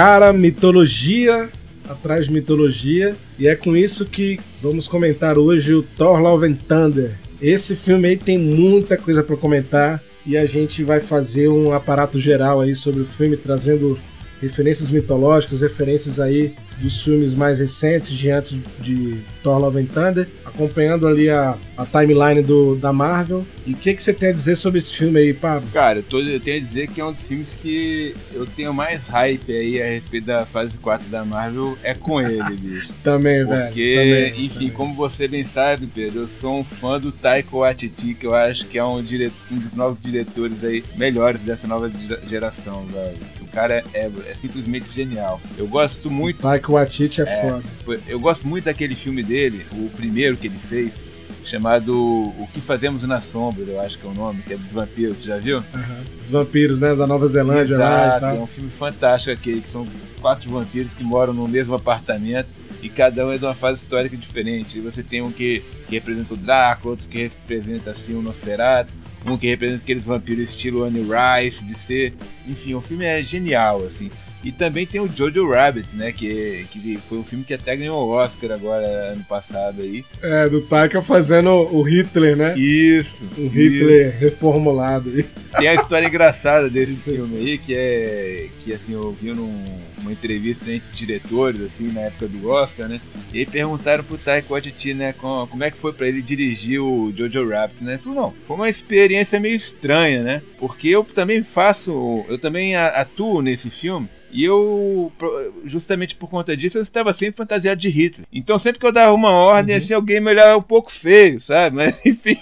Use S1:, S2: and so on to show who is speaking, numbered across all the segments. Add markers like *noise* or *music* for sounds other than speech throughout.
S1: Cara, mitologia atrás de mitologia. E é com isso que vamos comentar hoje o Thor Love and Thunder. Esse filme aí tem muita coisa para comentar e a gente vai fazer um aparato geral aí sobre o filme, trazendo referências mitológicas, referências aí dos filmes mais recentes de antes de Thor Love and Thunder, acompanhando ali a, a timeline do, da Marvel. E o que, que você tem a dizer sobre esse filme aí, Pablo?
S2: Cara, eu, tô, eu tenho a dizer que é um dos filmes que eu tenho mais hype aí a respeito da fase 4 da Marvel, é com ele, *laughs* bicho.
S1: também, velho.
S2: Porque, enfim,
S1: também.
S2: como você bem sabe, Pedro, eu sou um fã do Taika Waititi, que eu acho que é um, dire... um dos novos diretores aí melhores dessa nova geração, velho. O cara é, é, é simplesmente genial. Eu gosto muito.
S1: Taika Waititi é, é foda.
S2: Eu gosto muito daquele filme dele, o primeiro que ele fez, chamado O Que Fazemos na Sombra, eu acho que é o nome, que é dos vampiros, já viu?
S1: Uhum. Os vampiros, né, da Nova Zelândia
S2: Exato,
S1: lá
S2: é um filme fantástico aquele, que são quatro vampiros que moram no mesmo apartamento e cada um é de uma fase histórica diferente. E você tem um que, que representa o Drácula, outro que representa assim o Nosferatu, um que representa aqueles vampiros estilo Annie Rice, de ser. Enfim, o filme é genial, assim. E também tem o Jojo Rabbit, né? Que, que foi um filme que até ganhou o Oscar agora, ano passado aí.
S1: É, do Taika fazendo o Hitler, né?
S2: Isso.
S1: O Hitler isso. reformulado.
S2: Tem a história *laughs* engraçada desse filme aí, que é. Que assim, eu vi num, numa entrevista entre diretores, assim, na época do Oscar, né? E aí perguntaram pro Taika Waititi, né? Como, como é que foi pra ele dirigir o Jojo Rabbit, né? Ele falou, não, foi uma experiência meio estranha, né? Porque eu também faço. Eu também atuo nesse filme. E eu, justamente por conta disso, eu estava sempre fantasiado de Hitler. Então sempre que eu dava uma ordem, uhum. assim, alguém me olhava um pouco feio, sabe? Mas *laughs* enfim.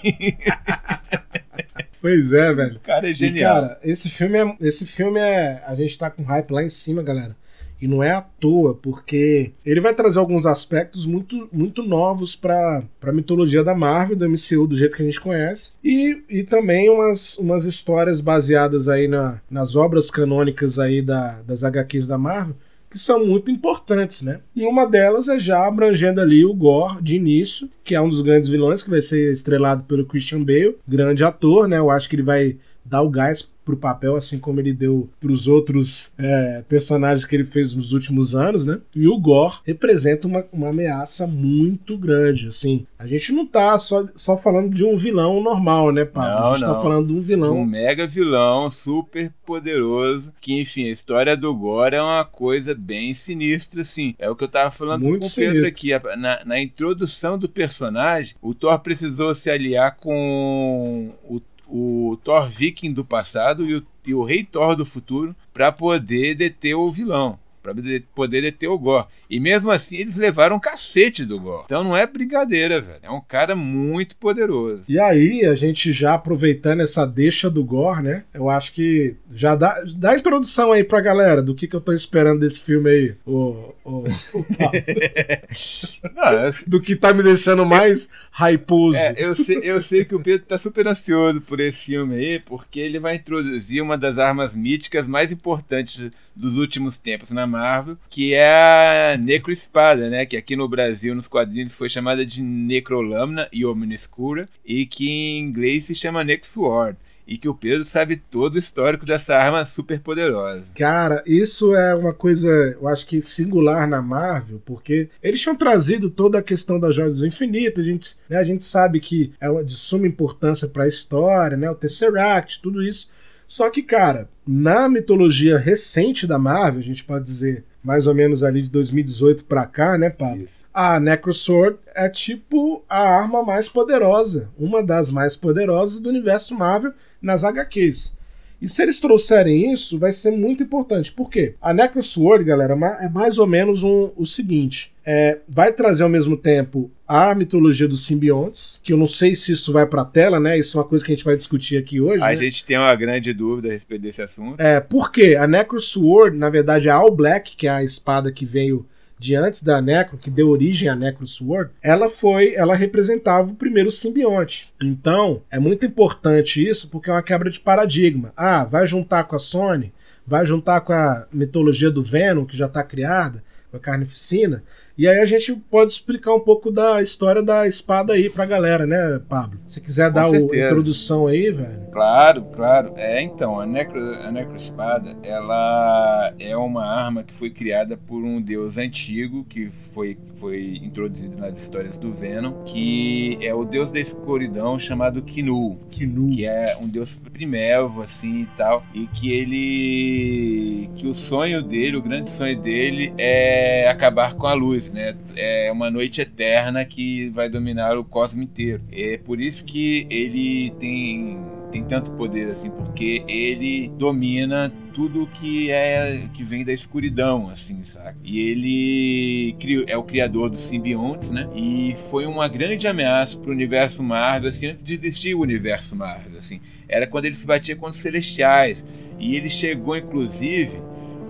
S1: Pois é, velho.
S2: O cara é genial.
S1: E, cara, esse filme é. Esse filme é. A gente tá com hype lá em cima, galera. E não é à toa, porque ele vai trazer alguns aspectos muito, muito novos para a mitologia da Marvel, do MCU, do jeito que a gente conhece. E, e também umas, umas histórias baseadas aí na, nas obras canônicas aí da, das HQs da Marvel, que são muito importantes, né? E uma delas é já abrangendo ali o Gore de início, que é um dos grandes vilões, que vai ser estrelado pelo Christian Bale, grande ator, né? Eu acho que ele vai dar o gás pro papel, assim como ele deu pros outros é, personagens que ele fez nos últimos anos, né? E o Gore representa uma, uma ameaça muito grande, assim. A gente não tá só, só falando de um vilão normal, né, Pablo?
S2: Não,
S1: a gente tá
S2: não.
S1: tá falando de um vilão.
S2: De um mega vilão, super poderoso, que, enfim, a história do Gore é uma coisa bem sinistra, assim. É o que eu tava falando
S1: muito
S2: com o Pedro aqui. Na, na introdução do personagem, o Thor precisou se aliar com o o Thor Viking do passado e o, e o Rei Thor do futuro para poder deter o vilão, para poder deter o Gore. E mesmo assim eles levaram um cacete do Gore. Então não é brincadeira, velho. É um cara muito poderoso.
S1: E aí, a gente já aproveitando essa deixa do Gore, né? Eu acho que já dá, dá a introdução aí pra galera do que, que eu tô esperando desse filme aí. O, o, o não, do que tá me deixando mais hyposo.
S2: É, eu, sei, eu sei que o Pedro tá super ansioso por esse filme aí, porque ele vai introduzir uma das armas míticas mais importantes dos últimos tempos na Marvel, que é a necroespada, né? Que aqui no Brasil, nos quadrinhos, foi chamada de necrolâmina e omniscura, e que em inglês se chama Nexword e que o Pedro sabe todo o histórico dessa arma super poderosa.
S1: Cara, isso é uma coisa, eu acho que singular na Marvel, porque eles tinham trazido toda a questão das joias do infinito, a gente, né, a gente sabe que é de suma importância para a história, né, o Tesseract, tudo isso. Só que, cara, na mitologia recente da Marvel, a gente pode dizer mais ou menos ali de 2018 para cá, né, Pablo? Isso. A Necrosword é tipo a arma mais poderosa, uma das mais poderosas do universo Marvel nas HQs. E se eles trouxerem isso, vai ser muito importante. Por quê? A Necrosword, galera, é mais ou menos um, o seguinte: é, vai trazer ao mesmo tempo a mitologia dos simbiontes, que eu não sei se isso vai pra tela, né? Isso é uma coisa que a gente vai discutir aqui hoje.
S2: A
S1: né?
S2: gente tem uma grande dúvida a respeito desse assunto.
S1: É, por quê? A Necrosword, na verdade, é a All Black, que é a espada que veio de antes da Necro, que deu origem à Necro Sword, ela foi, ela representava o primeiro simbionte. Então, é muito importante isso porque é uma quebra de paradigma. Ah, vai juntar com a Sony, vai juntar com a mitologia do Venom, que já está criada, com a carnificina. E aí a gente pode explicar um pouco da história da espada aí pra galera, né, Pablo? Se quiser
S2: Com
S1: dar a
S2: certeza.
S1: introdução aí, velho.
S2: Claro, claro. É, então, a, necro, a necroespada, ela é uma arma que foi criada por um deus antigo, que foi, foi introduzido nas histórias do Venom, que é o deus da escuridão chamado Kinu,
S1: Que nu.
S2: que é um deus primevo, assim, e tal, e que ele... que o sonho dele, o grande sonho dele é acabar com a luz, né? É uma noite eterna que vai dominar o cosmo inteiro. É por isso que ele tem tem tanto poder assim, porque ele domina tudo que é que vem da escuridão, assim, sabe? E ele cri- é o criador dos simbiontes, né? E foi uma grande ameaça pro universo Marvel, assim, antes de existir o universo Marvel, assim. Era quando ele se batia contra os celestiais. E ele chegou, inclusive,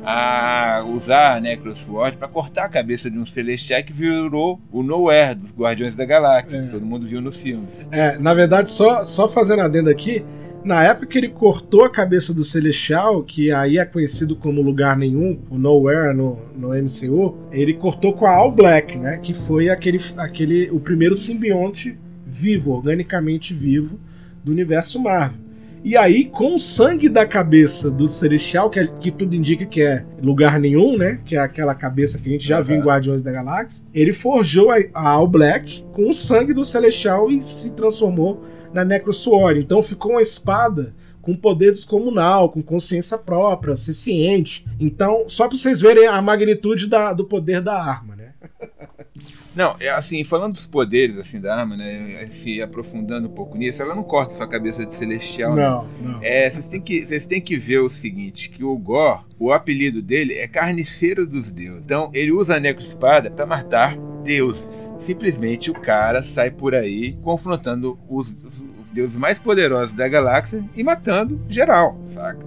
S2: a usar a Necrosword para cortar a cabeça de um celestial que virou o Nowhere dos Guardiões da Galáxia,
S1: É.
S2: que todo mundo viu nos filmes.
S1: É, na verdade, só, só fazendo adendo aqui, na época que ele cortou a cabeça do Celestial, que aí é conhecido como Lugar Nenhum, o Nowhere no, no MCU, ele cortou com a All Black, né? Que foi aquele, aquele o primeiro simbionte vivo, organicamente vivo, do universo Marvel. E aí, com o sangue da cabeça do Celestial, que, é- que tudo indica que é lugar nenhum, né? Que é aquela cabeça que a gente já viu em. Guardiões da Galáxia. Ele forjou a, a All Black com o sangue do Celestial e se transformou na Necrosword. Então ficou uma espada com poder descomunal, com consciência própria, ser ciente. Então, só pra vocês verem a magnitude da- do poder da arma, né? *laughs*
S2: Não, é assim, falando dos poderes assim da arma, né, se aprofundando um pouco nisso, ela não corta sua cabeça de celestial, né?
S1: Não, não.
S2: É, vocês têm que vocês têm que ver o seguinte, que o Gor, o apelido dele é carniceiro dos deuses. Então, ele usa a necroespada para matar deuses. Simplesmente o cara sai por aí confrontando os, os- os deuses mais poderosos da galáxia e matando geral, saca?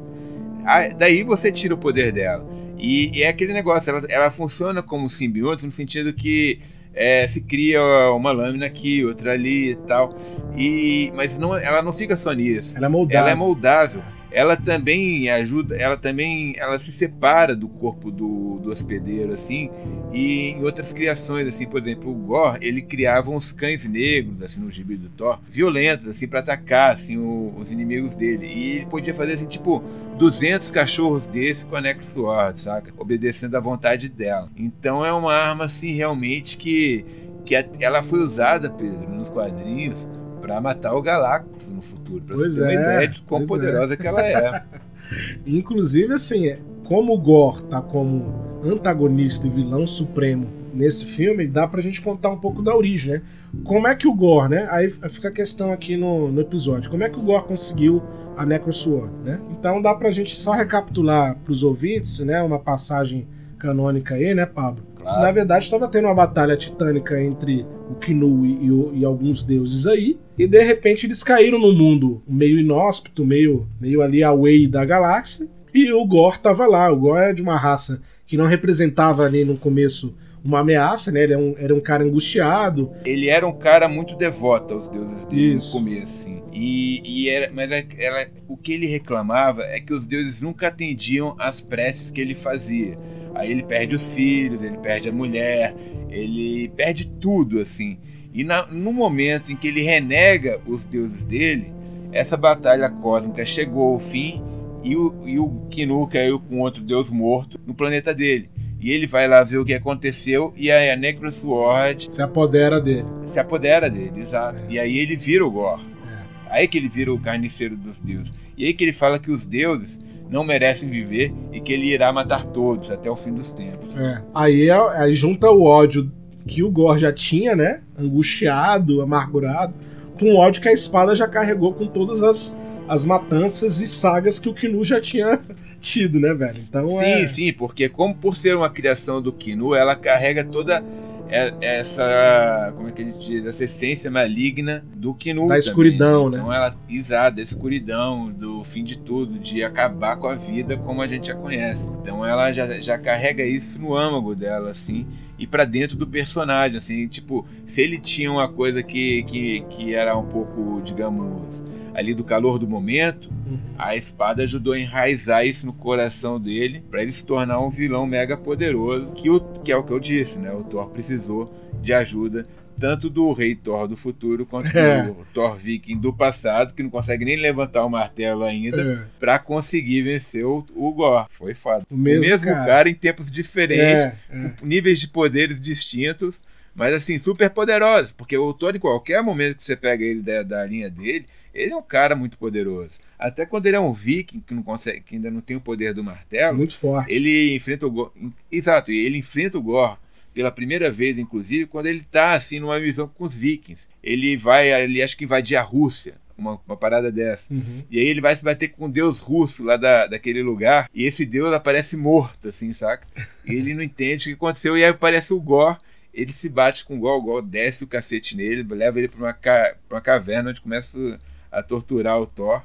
S2: Aí, daí você tira o poder dela. E, e é aquele negócio, ela, ela funciona como simbionte no sentido que é, se cria uma lâmina aqui, outra ali e tal. E, mas não, ela não fica só nisso.
S1: Ela é moldada.
S2: Ela é moldável. Ela também ajuda, ela também, ela se separa do corpo do, do hospedeiro assim, e em outras criações assim, por exemplo, o Gore, ele criava uns cães negros assim no gibi do Thor, violentos assim para atacar assim o- os inimigos dele. E ele podia fazer assim, tipo 200 cachorros desse com a Necrosword, saca? Obedecendo à vontade dela. Então é uma arma assim realmente que que ela foi usada, Pedro, nos quadrinhos para matar o Galactus no futuro, para você ter uma
S1: é,
S2: ideia de quão
S1: pois
S2: poderosa que ela é. *laughs*
S1: Inclusive, assim, é, como o Gore tá como antagonista e vilão supremo nesse filme, dá pra gente contar um pouco da origem, né? Como é que o Gore, né? Aí fica a questão aqui no, no episódio. Como é que o Gore conseguiu a Necrosword, né? Então dá pra gente só recapitular pros ouvintes, né? Uma passagem canônica aí, né, Pablo?
S2: Claro.
S1: Na verdade, estava tendo uma batalha titânica entre o Kinu e, e e alguns deuses aí. E de repente eles caíram no mundo meio inóspito, meio, meio ali away da galáxia. E o Gor tava lá. O Gor é de uma raça que não representava ali no começo uma ameaça, né? Ele é um- era um cara angustiado.
S2: Ele era um cara muito devoto aos deuses dele
S1: Isso.
S2: no começo, assim. E, e era, mas é- ela- o que ele reclamava é que os deuses nunca atendiam às preces que ele fazia. Aí ele perde os filhos, ele perde a mulher, ele perde tudo, assim. E na- no momento em que ele renega os deuses dele, essa batalha cósmica chegou ao fim e o, e o Kinu caiu com outro deus morto no planeta dele. E ele vai lá ver o que aconteceu e a Necrosword
S1: Se apodera dele.
S2: se apodera dele, exato. E aí ele vira o Gor.
S1: É.
S2: Aí que ele vira o carniceiro dos deuses. E aí que ele fala que os deuses não merecem viver e que ele irá matar todos até o fim dos tempos.
S1: É. Aí, aí junta o ódio que o Gor já tinha, né? Angustiado, amargurado, com o ódio que a espada já carregou com todas as, as matanças e sagas que o Kinu já tinha *laughs* tido, né, velho? Então
S2: sim,
S1: é.
S2: sim, porque como por ser uma criação do Kinu, ela carrega toda é- essa, como é que a gente diz, essa essência maligna do Kinu.
S1: Da
S2: também,
S1: escuridão, né?
S2: Então ela, exato, da escuridão, do fim de tudo, de acabar com a vida como a gente já conhece. Então ela já, já carrega isso no âmago dela, assim. E para dentro do personagem, assim, tipo, se ele tinha uma coisa que, que, que era um pouco, digamos, ali do calor do momento, uhum. a espada ajudou a enraizar isso no coração dele para ele se tornar um vilão mega poderoso, que, o, que é o que eu disse, né? O Thor precisou de ajuda tanto do rei Thor do futuro quanto é. do Thor viking do passado, que não consegue nem levantar o martelo ainda, é. para conseguir vencer o, o Gore. Foi foda. O mesmo, o mesmo cara. cara. em tempos diferentes, é, é. com níveis de poderes distintos, mas assim, super poderosos, porque o Thor, em qualquer momento que você pega ele da, da linha dele, ele é um cara muito poderoso. Até quando ele é um viking que não consegue, que ainda não tem o poder do martelo,
S1: muito forte.
S2: Ele enfrenta o Gore, exato, ele enfrenta o Gore pela primeira vez, inclusive, quando ele está assim numa missão com os vikings. Ele vai, ele acho que invadir a Rússia. Uma, uma, parada dessa. Uhum. E aí ele vai se bater com um deus russo lá da, daquele lugar. E esse deus aparece morto, assim, saca? E ele não entende o que aconteceu. E aí aparece o Gor. Ele se bate com o Gor, o Gor desce o cacete nele, leva ele para uma, ca uma caverna onde começa a torturar o Thor.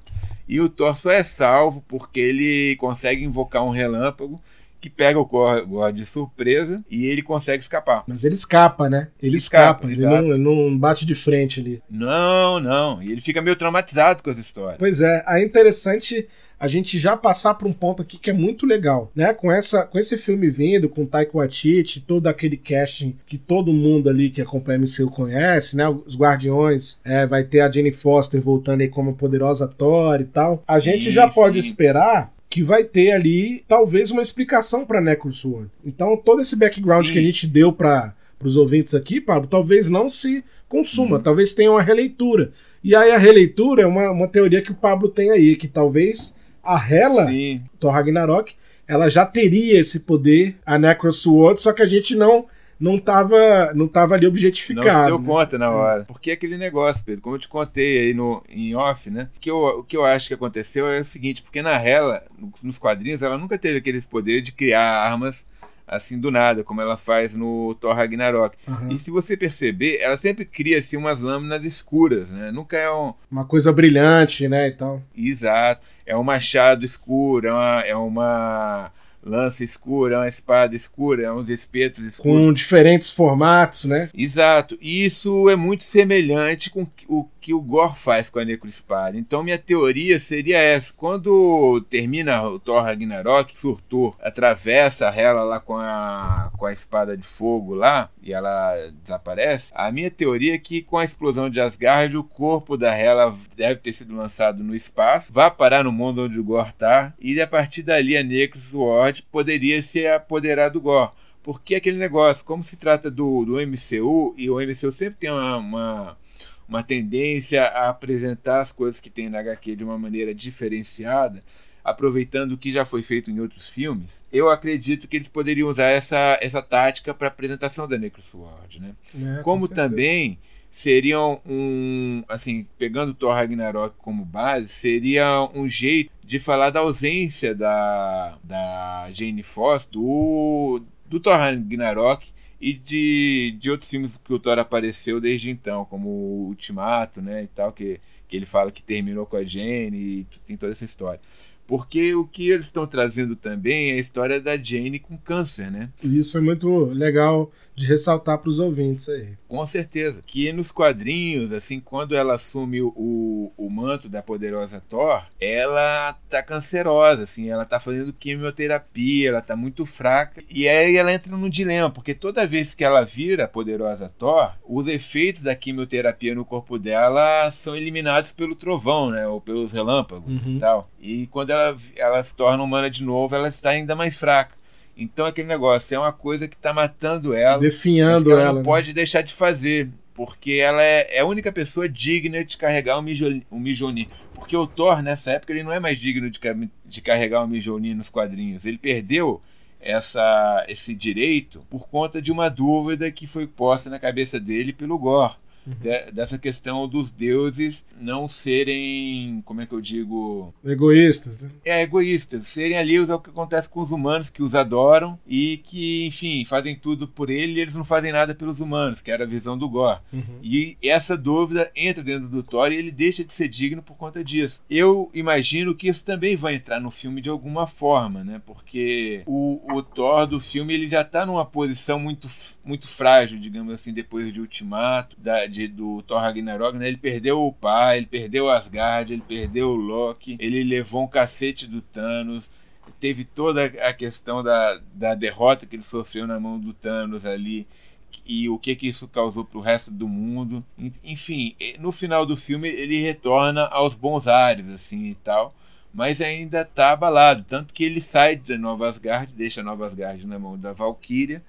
S2: E o Thor só é salvo porque ele consegue invocar um relâmpago que pega o Gore de surpresa e ele consegue escapar.
S1: Mas ele escapa, né? Ele escapa, escapa ele, não, ele, não, bate de frente ali.
S2: Não, não. E ele fica meio traumatizado com essa história.
S1: Pois é, é interessante a gente já passar para um ponto aqui que é muito legal, né? Com essa, com esse filme vindo, com Taika Waititi, todo aquele casting que todo mundo ali que acompanha o MCU conhece, né? Os Guardiões, é, vai ter a Jenny Foster voltando aí como poderosa Thor e tal. A sim, gente já sim. pode esperar que vai ter ali talvez uma explicação para Necrosword. Então todo esse background Sim. que a gente deu para os ouvintes aqui, Pablo, talvez não se consuma, uhum. talvez tenha uma releitura. E aí a releitura é uma, uma teoria que o Pablo tem aí, que talvez a Hela. Thor Ragnarok, ela já teria esse poder, a Necrosword, só que a gente não não tava, não tava ali objetificado. Não se
S2: deu né? conta na hora. É. Porque aquele negócio, Pedro, como eu te contei aí no, em off, né? O que, eu, o que eu acho que aconteceu é o seguinte, porque na Hela, nos quadrinhos, ela nunca teve aquele poder de criar armas assim do nada, como ela faz no Thor Ragnarok. Uhum. E se você perceber, ela sempre cria assim umas lâminas escuras, né? Nunca é um...
S1: uma coisa brilhante, né, e tal.
S2: Exato. É um machado escuro, é uma, é uma lança escura, uma espada escura, uns espetos escuros.
S1: Com diferentes formatos, né?
S2: Exato. E isso é muito semelhante com o que o Gore faz com a Necroespada. Então minha teoria seria essa. Quando termina o Thor Ragnarok, Surtur atravessa a Hela lá com a, com a espada de fogo lá, e ela desaparece, a minha teoria é que com a explosão de Asgard, o corpo da Hela deve ter sido lançado no espaço, vai parar no mundo onde o Gore tá, e a partir dali a Necros Sword poderia ser apoderado do Gore. Porque aquele negócio, como se trata do, do MCU, e o MCU sempre tem uma, uma uma tendência a apresentar as coisas que tem na HQ de uma maneira diferenciada, aproveitando o que já foi feito em outros filmes, eu acredito que eles poderiam usar essa, essa tática para a apresentação da Necrosword, né? É, como também seriam um, assim, pegando Thor Ragnarok como base, seria um jeito de falar da ausência da, da Jane Foster, do, do Thor Ragnarok e de, de outros filmes que o Thor apareceu desde então, como o Ultimato, né, e tal, que, que ele fala que terminou com a Jane e tem toda essa história. Porque o que eles estão trazendo também é a história da Jane com câncer, né?
S1: Isso é muito legal de ressaltar para os ouvintes aí.
S2: Com certeza. Que nos quadrinhos, assim, quando ela assume o, o manto da poderosa Thor, ela tá cancerosa, assim, ela tá fazendo quimioterapia, ela tá muito fraca. E aí ela entra num dilema, porque toda vez que ela vira a poderosa Thor, os efeitos da quimioterapia no corpo dela são eliminados pelo trovão, né? Ou pelos relâmpagos uhum. e tal. E quando ela, ela se torna humana de novo, ela está ainda mais fraca. Então aquele negócio é uma coisa que está matando ela.
S1: Definhando ela.
S2: ela
S1: não né?
S2: pode deixar de fazer. Porque ela é, é a única pessoa digna de carregar um Mijoni. Um Mijoni. Porque o Thor, nessa época, ele não é mais digno de, de carregar um Mijoni nos quadrinhos. Ele perdeu essa, esse direito por conta de uma dúvida que foi posta na cabeça dele pelo Gore. De, dessa questão dos deuses não serem, como é que eu digo?
S1: Egoístas, né?
S2: É, egoístas. Serem alheios ao que acontece com os humanos, que os adoram e que, enfim, fazem tudo por ele e eles não fazem nada pelos humanos, que era a visão do Gore.
S1: Uhum.
S2: E essa dúvida entra dentro do Thor e ele deixa de ser digno por conta disso. Eu imagino que isso também vai entrar no filme de alguma forma, né? Porque o, o Thor do filme ele já está numa posição muito, muito frágil, digamos assim, depois de Ultimato, da, de, do Thor Ragnarok, né? Ele perdeu o pai, ele perdeu Asgard, ele perdeu o Loki, ele levou um cacete do Thanos, teve toda a questão da, da derrota que ele sofreu na mão do Thanos ali e o que que isso causou para o resto do mundo. Enfim, no final do filme ele retorna aos bons ares assim e tal, mas ainda está abalado, tanto que ele sai de Nova Asgard, deixa Nova Asgard na mão da Valkyria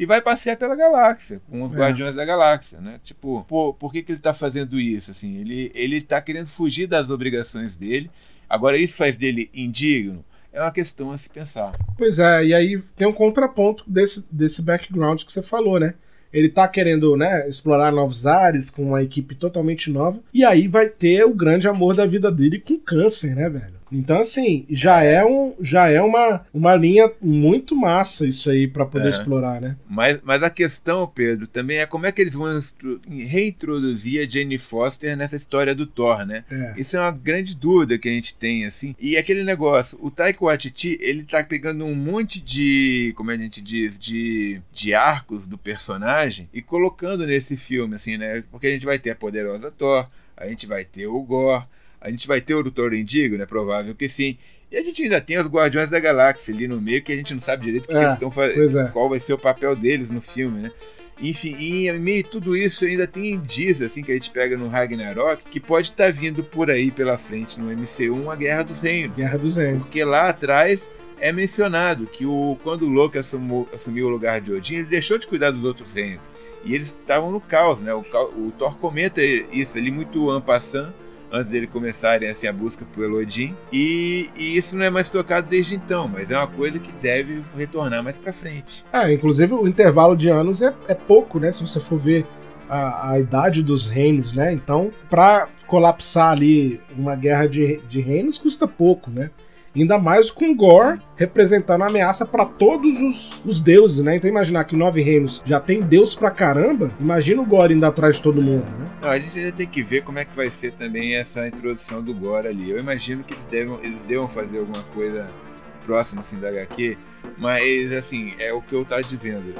S2: e vai passear pela galáxia com os é. Guardiões da Galáxia, né? Tipo, por, por que, que ele está fazendo isso? Assim, ele ele está querendo fugir das obrigações dele. Agora isso faz dele indigno? É uma questão a se pensar.
S1: Pois é, e aí tem um contraponto desse, desse background que você falou, né? Ele tá querendo, né, explorar novos ares com uma equipe totalmente nova. E aí vai ter o grande amor da vida dele com câncer, né, velho? Então, assim, já é, um, já é uma, uma linha muito massa isso aí para poder é. explorar, né?
S2: Mas, mas a questão, Pedro, também é como é que eles vão reintroduzir a Jane Foster nessa história do Thor, né? É. Isso é uma grande dúvida que a gente tem, assim. E aquele negócio, o Taika Waititi, ele tá pegando um monte de, como a gente diz, de, de arcos do personagem e colocando nesse filme, assim, né? Porque a gente vai ter a poderosa Thor, a gente vai ter o Gore, a gente vai ter o Doutor Indigo, né? Provável que sim. E a gente ainda tem os Guardiões da Galáxia ali no meio, que a gente não sabe direito que é, eles estão fazendo, é. qual vai ser o papel deles no filme, né? Enfim, e em meio a tudo isso ainda tem indícios assim que a gente pega no Ragnarok que pode estar tá vindo por aí pela frente no MCU a Guerra dos Reinos.
S1: Guerra dos Reinos.
S2: Porque lá atrás é mencionado que o, quando o Loki assumiu, assumiu o lugar de Odin, ele deixou de cuidar dos outros reinos. E eles estavam no caos, né? O, o Thor comenta isso ali muito ampassando antes dele começarem assim, a busca pelo Odin. E, e, isso não é mais tocado desde então, mas é uma coisa que deve retornar mais para frente.
S1: É, inclusive o intervalo de anos é, é pouco, né? Se você for ver a, a idade dos reinos, né? Então, para colapsar ali uma guerra de, de reinos custa pouco, né? Ainda mais com Gore representando ameaça para todos os, os deuses, né? Então imaginar que Nove Reinos já tem deus pra caramba, imagina o Gore indo atrás de todo mundo, né?
S2: Não, a gente tem que ver como é que vai ser também essa introdução do Gore ali. Eu imagino que eles devam, eles devam fazer alguma coisa próxima assim da HQ, mas assim, é o que eu tava dizendo.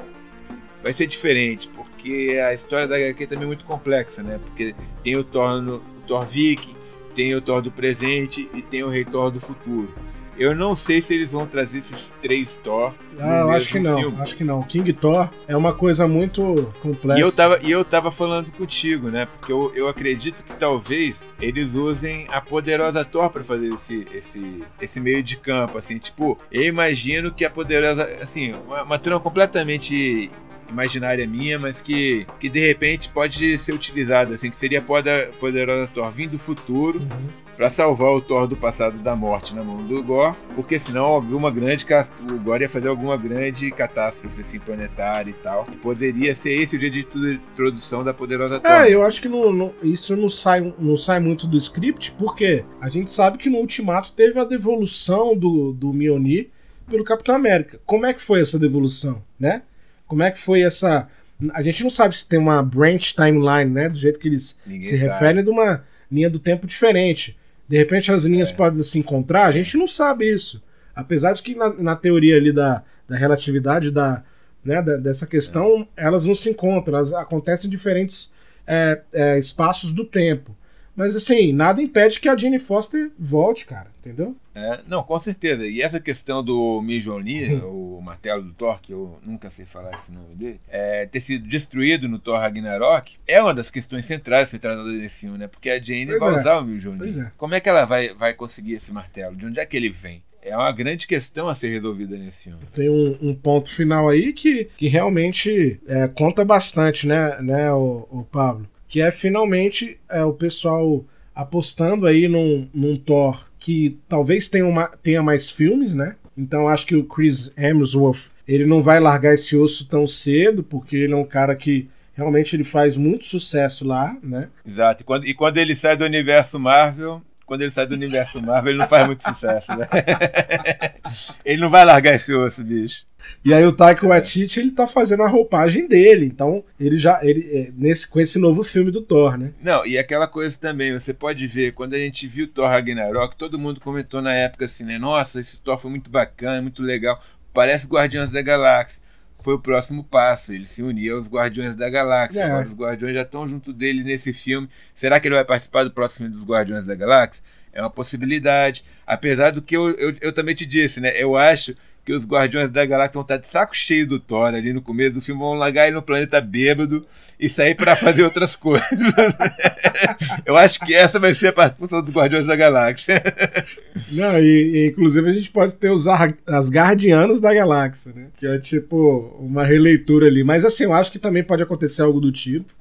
S2: Vai ser diferente, porque a história da HQ também é muito complexa, né? Porque tem o Thor, no, o Thor Viking, tem o Thor do presente e tem o Rei Thor do futuro. Eu não sei se eles vão trazer esses três Thor.
S1: Ah, eu acho que não. Filme. Acho que não. King Thor é uma coisa muito complexa.
S2: E eu tava, e eu tava falando contigo, né? Porque eu, eu acredito que talvez eles usem a poderosa Thor para fazer esse, esse, esse meio de campo, assim. Tipo, eu imagino que a poderosa, assim, uma, uma trama completamente imaginária minha, mas que, que de repente pode ser utilizada, assim, que seria poder, poderosa Thor vindo do futuro uhum. para salvar o Thor do passado da morte na mão do Gore, porque senão alguma grande o Gore ia fazer alguma grande catástrofe assim, planetária e tal. E poderia ser esse o dia de introdução da poderosa Thor.
S1: É, eu acho que não, não, isso não sai, não sai muito do script, porque a gente sabe que no Ultimato teve a devolução do, do Mjolnir pelo Capitão América. Como é que foi essa devolução, né? Como é que foi essa. A gente não sabe se tem uma branch timeline, né? Do jeito que eles Ninguém se sabe. referem de uma linha do tempo diferente. De repente as linhas é. podem se encontrar, a gente não sabe isso. Apesar de que na, na teoria ali da, da relatividade da, né, da, dessa questão, é. elas não se encontram, elas acontecem em diferentes é, é, espaços do tempo. Mas assim, nada impede que a Jane Foster volte, cara, entendeu?
S2: É, não, com certeza. E essa questão do Mjolnir, o martelo do Thor, que eu nunca sei falar esse nome dele, é, ter sido destruído no Thor Ragnarok, é uma das questões centrais a ser tratada nesse filme, né? Porque a Jane pois vai é. usar o Mjolnir. É. Como é que ela vai, vai conseguir esse martelo? De onde é que ele vem? é uma grande questão a ser resolvida nesse filme.
S1: Tem um, um ponto final aí que, que realmente é, conta bastante, né, né o, o Pablo? Que é finalmente é, o pessoal apostando aí num, num Thor que talvez tenha, uma, tenha mais filmes, né? Então acho que o Chris Hemsworth ele não vai largar esse osso tão cedo, porque ele é um cara que Realmente ele faz muito sucesso lá, né?
S2: Exato. E quando, e quando ele sai do universo Marvel, quando ele sai do universo Marvel, ele não faz muito sucesso, né? *laughs* ele não vai largar esse osso, bicho.
S1: E aí o Taika Waititi, ele tá fazendo a roupagem dele, então ele já ele é, nesse com esse novo filme do Thor, né?
S2: Não, e aquela coisa também, você pode ver, quando a gente viu Thor Ragnarok, todo mundo comentou na época assim, né? Nossa, esse Thor foi muito bacana, muito legal, parece Guardiões da Galáxia. Foi o próximo passo, ele se unia aos Guardiões da Galáxia. É. Agora os Guardiões já estão junto dele nesse filme. Será que ele vai participar do próximo filme dos Guardiões da Galáxia? É uma possibilidade. Apesar do que eu, eu, eu também te disse, né? Eu acho que os Guardiões da Galáxia vão estar de saco cheio do Thor ali no começo do filme, vão largar ele no planeta bêbado e sair para fazer outras *laughs* coisas. *laughs* Eu acho que essa vai ser a participação dos Guardiões da Galáxia. *laughs*
S1: Não, e, e, inclusive a gente pode ter os as Guardianos da Galáxia, né? Que é tipo uma releitura ali. Mas assim, eu acho que também pode acontecer algo do tipo.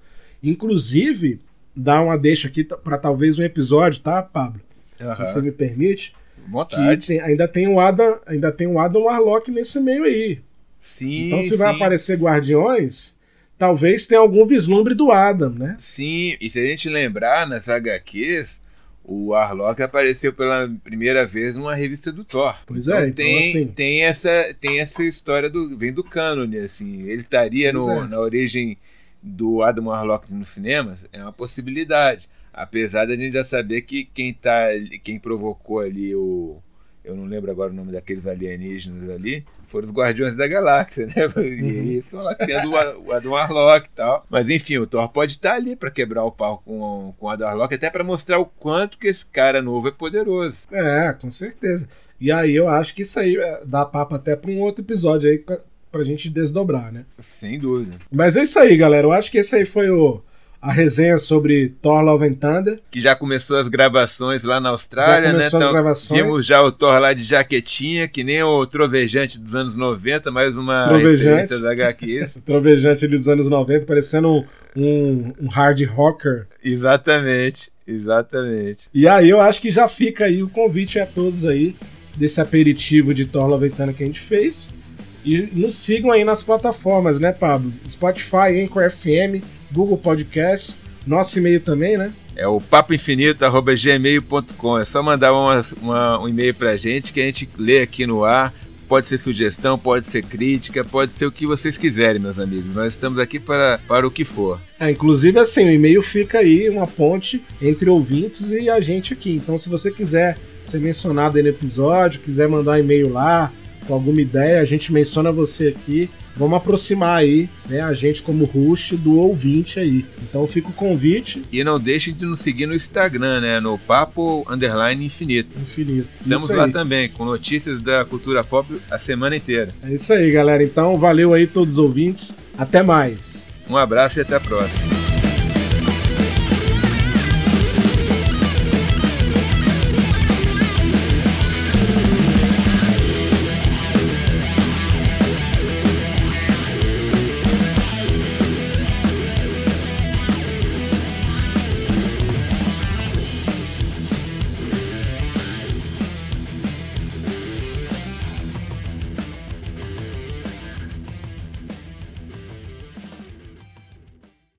S1: Inclusive, dar uma deixa aqui para talvez um episódio, tá, Pablo? Uhum. Se você me permite
S2: Vontade.
S1: Tem, ainda tem o Adam, ainda tem o Adam Warlock nesse meio aí.
S2: Sim.
S1: Então se
S2: sim.
S1: vai aparecer Guardiões, talvez tenha algum vislumbre do Adam, né?
S2: Sim, e se a gente lembrar nas HQs, o Warlock apareceu pela primeira vez numa revista do Thor.
S1: Pois então, é, então,
S2: tem,
S1: assim...
S2: tem essa tem essa história do vem do cânone assim, ele estaria no, é. na origem do Adam Warlock nos cinemas, é uma possibilidade. Apesar da gente já saber que quem tá quem provocou ali o eu não lembro agora o nome daqueles alienígenas ali, foram os Guardiões da Galáxia, *laughs* né? E uhum. estão lá criando o Adam Warlock e tal. Mas enfim, o Thor pode estar ali para quebrar o pau com, com o Adam Warlock, até para mostrar o quanto que esse cara novo é poderoso.
S1: É, com certeza. E aí eu acho que isso aí é, dá papo até para um outro episódio aí pra gente desdobrar, né?
S2: Sem dúvida.
S1: Mas é isso aí, galera. Eu acho que esse aí foi o a resenha sobre Thor Love and Thunder.
S2: Que já começou as gravações lá na Austrália, né?
S1: Então, as gravações.
S2: Vimos já o Thor lá de jaquetinha, que nem o Trovejante dos anos 90, mais uma
S1: Trovejante.
S2: da HQ. *laughs*
S1: Trovejante dos anos 90, parecendo um, um hard rocker.
S2: Exatamente, exatamente.
S1: E aí eu acho que já fica aí o convite a todos aí desse aperitivo de Thor Love and Thunder que a gente fez. E nos sigam aí nas plataformas, né, Pablo? Spotify, Anchor FM, Google Podcast, nosso e-mail também, né?
S2: É o papoinfinito.gmail.com. É só mandar uma, uma, um e-mail pra gente que a gente lê aqui no ar. Pode ser sugestão, pode ser crítica, pode ser o que vocês quiserem, meus amigos. Nós estamos aqui para, para o que for.
S1: É, inclusive, assim, o e-mail fica aí uma ponte entre ouvintes e a gente aqui. Então, se você quiser ser mencionado aí no episódio, quiser mandar um e-mail lá com alguma ideia, a gente menciona você aqui vamos aproximar aí, né, a gente como host do ouvinte aí. Então fica o convite.
S2: E não deixe de nos seguir no Instagram, né, no Papo Underline Infinito.
S1: Infinito.
S2: Estamos lá também, com notícias da cultura pop a semana inteira.
S1: É isso aí, galera. Então valeu aí todos os ouvintes. Até mais.
S2: Um abraço e até a próxima.